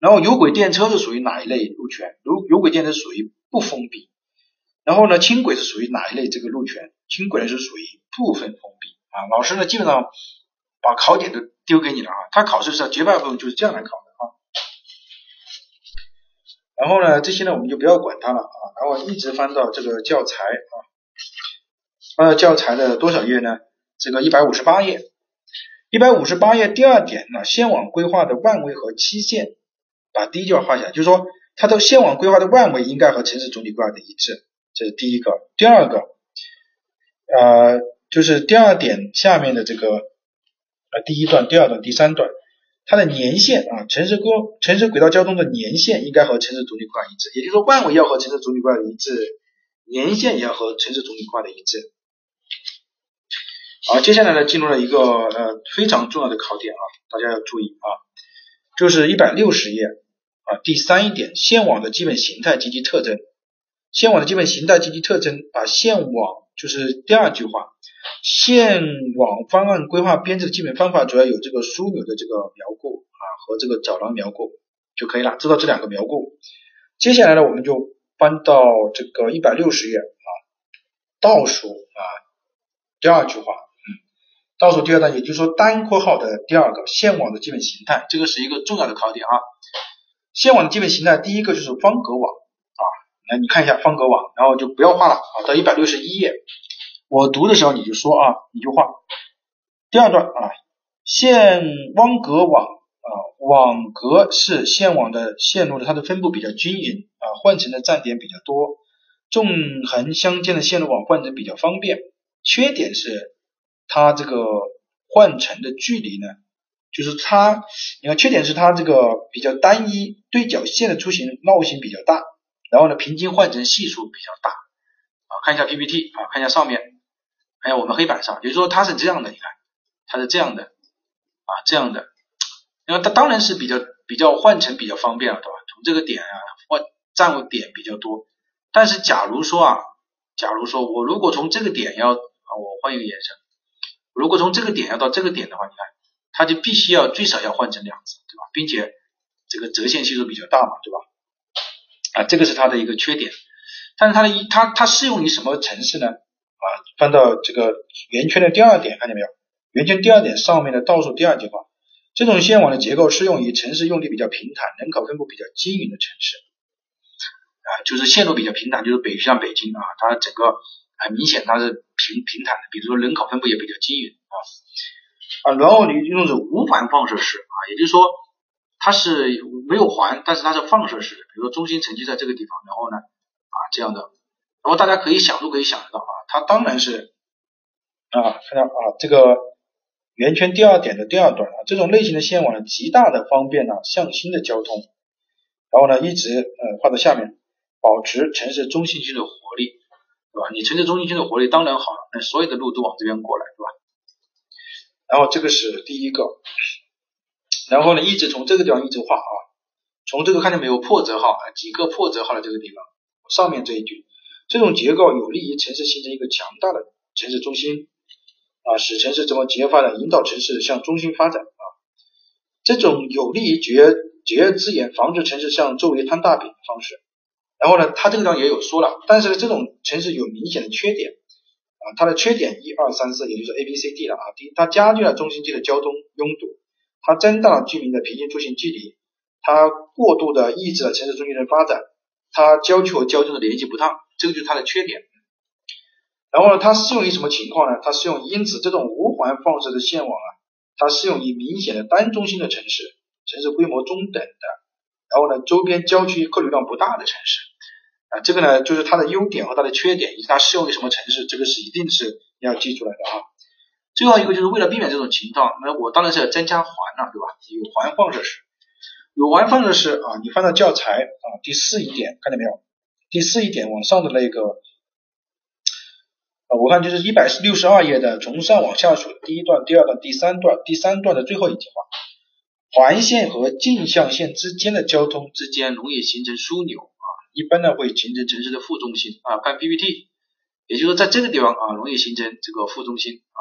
然后有轨电车是属于哪一类路权？有有轨电车属于不封闭。然后呢，轻轨是属于哪一类这个路权？轻轨是属于部分封闭啊。老师呢基本上把考点都丢给你了啊。他考试的时候绝大部分就是这样来考的啊。然后呢，这些呢我们就不要管它了啊。然后一直翻到这个教材啊，翻到教材的多少页呢？这个一百五十八页。一百五十八页第二点呢，线网规划的万位和期限。把第一句话画下来，就是说它的线网规划的万维应该和城市总体规划的一致，这是第一个。第二个，呃，就是第二点下面的这个呃第一段、第二段、第三段，它的年限啊，城市规城市轨道交通的年限应该和城市总体规划一致，也就是说万维要和城市总体规划一致，年限也要和城市总体规划的一致。好，接下来呢，进入了一个呃非常重要的考点啊，大家要注意啊。就是一百六十页啊，第三一点，线网的基本形态及其特征。线网的基本形态及其特征，把线网就是第二句话，线网方案规划编制的基本方法主要有这个枢纽的这个描构啊和这个走廊描构就可以了，知道这两个描构。接下来呢，我们就翻到这个一百六十页啊，倒数啊第二句话。倒数第二段，也就是说单括号的第二个线网的基本形态，这个是一个重要的考点啊。线网的基本形态，第一个就是方格网啊，来你看一下方格网，然后就不要画了啊，到一百六十一页，我读的时候你就说啊，你就画。第二段啊，线网格网啊，网格是线网的线路的它的分布比较均匀啊，换乘的站点比较多，纵横相间的线路网换乘比较方便，缺点是。它这个换乘的距离呢，就是它，你看缺点是它这个比较单一，对角线的出行绕行比较大，然后呢平均换乘系数比较大啊，看一下 PPT 啊，看一下上面，还有我们黑板上，也就是说它是这样的，你看它是这样的啊，这样的，因为它当然是比较比较换乘比较方便了，对吧？从这个点啊换站位点比较多，但是假如说啊，假如说我如果从这个点要啊，我换一个颜色。如果从这个点要到这个点的话，你看，它就必须要最少要换成两次，对吧？并且这个折线系数比较大嘛，对吧？啊，这个是它的一个缺点。但是它的一它它适用于什么城市呢？啊，翻到这个圆圈的第二点，看见没有？圆圈第二点上面的倒数第二句话，这种线网的结构适用于城市用地比较平坦、人口分布比较均匀的城市。啊，就是线路比较平坦，就是北像北京啊，它整个。很明显，它是平平坦的，比如说人口分布也比较均匀啊啊，然后你用的是无环放射式啊，也就是说它是没有环，但是它是放射式的，比如说中心城区在这个地方，然后呢啊这样的，然后大家可以想都可以想得到啊，它当然是啊看到啊这个圆圈第二点的第二段啊，这种类型的线网呢，极大的方便了向心的交通，然后呢一直呃画到下面。保持城市中心区的活力，对吧？你城市中心区的活力当然好了，那所有的路都往这边过来，对吧？然后这个是第一个，然后呢，一直从这个地方一直画啊，从这个看见没有破折号啊，几个破折号的这个地方，上面这一句，这种结构有利于城市形成一个强大的城市中心啊，使城市怎么结发展，引导城市向中心发展啊，这种有利于节约节约资源，防止城市向周围摊大饼的方式。然后呢，它这个地方也有说了，但是呢，这种城市有明显的缺点。啊，它的缺点一二三四，也就是 A B C D 了啊。第一，它加剧了中心区的交通拥堵，它增大了居民的平均出行距离，它过度的抑制了城市中心的发展，它要求交通的联系不畅，这个就是它的缺点。然后呢，它适用于什么情况呢？它适用，因此这种无环放射的线网啊，它适用于明显的单中心的城市，城市规模中等的，然后呢，周边郊区客流量不大的城市。啊，这个呢就是它的优点和它的缺点，以及它适用于什么城市，这个是一定是要记出来的啊。最后一个就是为了避免这种情况，那我当然是要增加环了，对吧？有环放射式，有环放射式啊，你翻到教材啊第四一点，看见没有？第四一点往上的那个，啊，我看就是一百六十二页的从上往下数，第一段、第二段、第三段，第三段的最后一句话，环线和径向线之间的交通之间容易形成枢纽。一般呢会形成城市的副中心啊，看 PPT，也就是说在这个地方啊容易形成这个副中心啊，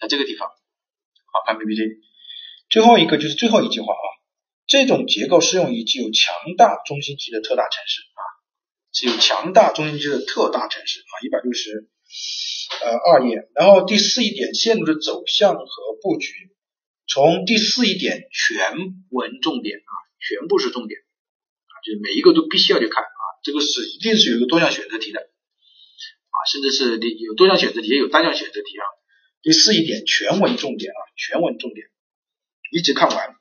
在这个地方，好看 PPT。最后一个就是最后一句话啊，这种结构适用于具有强大中心区的特大城市啊，具有强大中心区的特大城市啊，一百六十呃二页。然后第四一点线路的走向和布局，从第四一点全文重点啊，全部是重点啊，就是每一个都必须要去看。这个是一定是有一个多项选择题的啊，甚至是你有多项选择题，也有单项选择题啊。第四一点，全文重点啊，全文重点，一直看完。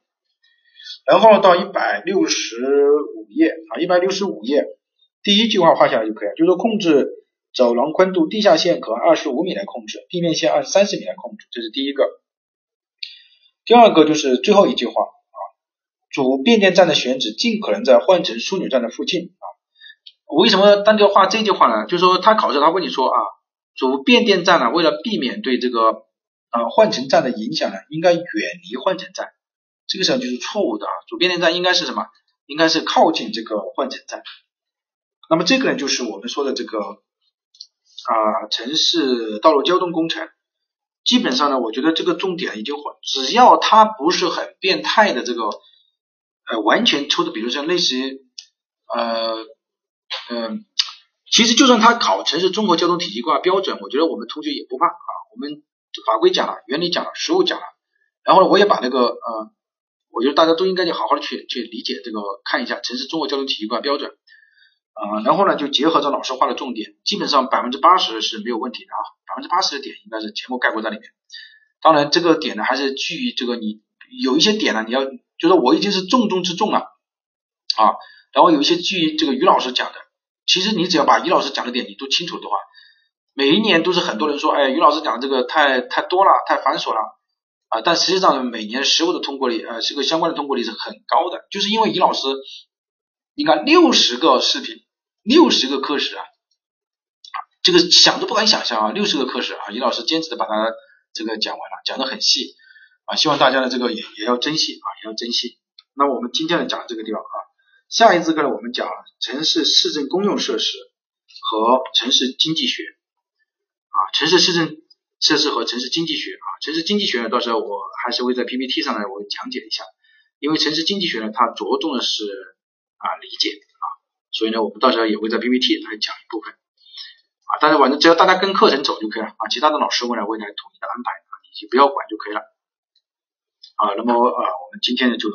然后到一百六十五页啊，一百六十五页，第一句话画下来就可以了，就是控制走廊宽度，地下线可按二十五米来控制，地面线按三十米来控制，这是第一个。第二个就是最后一句话啊，主变电站的选址尽可能在换乘枢纽站的附近啊。我为什么单独画这句话呢？就是说他考试他问你说啊，主变电站呢，为了避免对这个啊换乘站的影响呢，应该远离换乘站，这个时候就是错误的啊。主变电站应该是什么？应该是靠近这个换乘站。那么这个呢，就是我们说的这个啊城市道路交通工程，基本上呢，我觉得这个重点已经只要它不是很变态的这个呃完全抽的，比如像类似于呃。嗯，其实就算他考城市综合交通体系规划标准，我觉得我们同学也不怕啊。我们法规讲了，原理讲了，实务讲了，然后呢，我也把那个呃，我觉得大家都应该去好好的去去理解这个，看一下城市综合交通体系规划标准啊。然后呢，就结合着老师画的重点，基本上百分之八十是没有问题的啊，百分之八十的点应该是全部概括在里面。当然，这个点呢，还是基于这个你有一些点呢，你要就说我已经是重中之重了啊。然后有一些基于这个于老师讲的。其实你只要把于老师讲的点你都清楚的话，每一年都是很多人说，哎，于老师讲的这个太太多了，太繁琐了啊。但实际上每年实物的通过率，呃，这个相关的通过率是很高的，就是因为于老师，你看六十个视频，六十个课时啊，这个想都不敢想象啊，六十个课时啊，于老师坚持的把它这个讲完了，讲的很细啊，希望大家呢这个也也要珍惜啊，也要珍惜。那我们今天呢讲这个地方啊。下一次课呢，我们讲城市市政公用设施和城市经济学。啊，城市市政设施和城市经济学。啊，城市经济学呢，到时候我还是会在 PPT 上呢，我讲解一下，因为城市经济学呢，它着重的是啊理解。啊，所以呢，我们到时候也会在 PPT 来讲一部分。啊，但是反正只要大家跟课程走就可以了。啊，其他的老师会来为大家统一的安排。啊，你就不要管就可以了。啊，那么啊，我们今天呢就。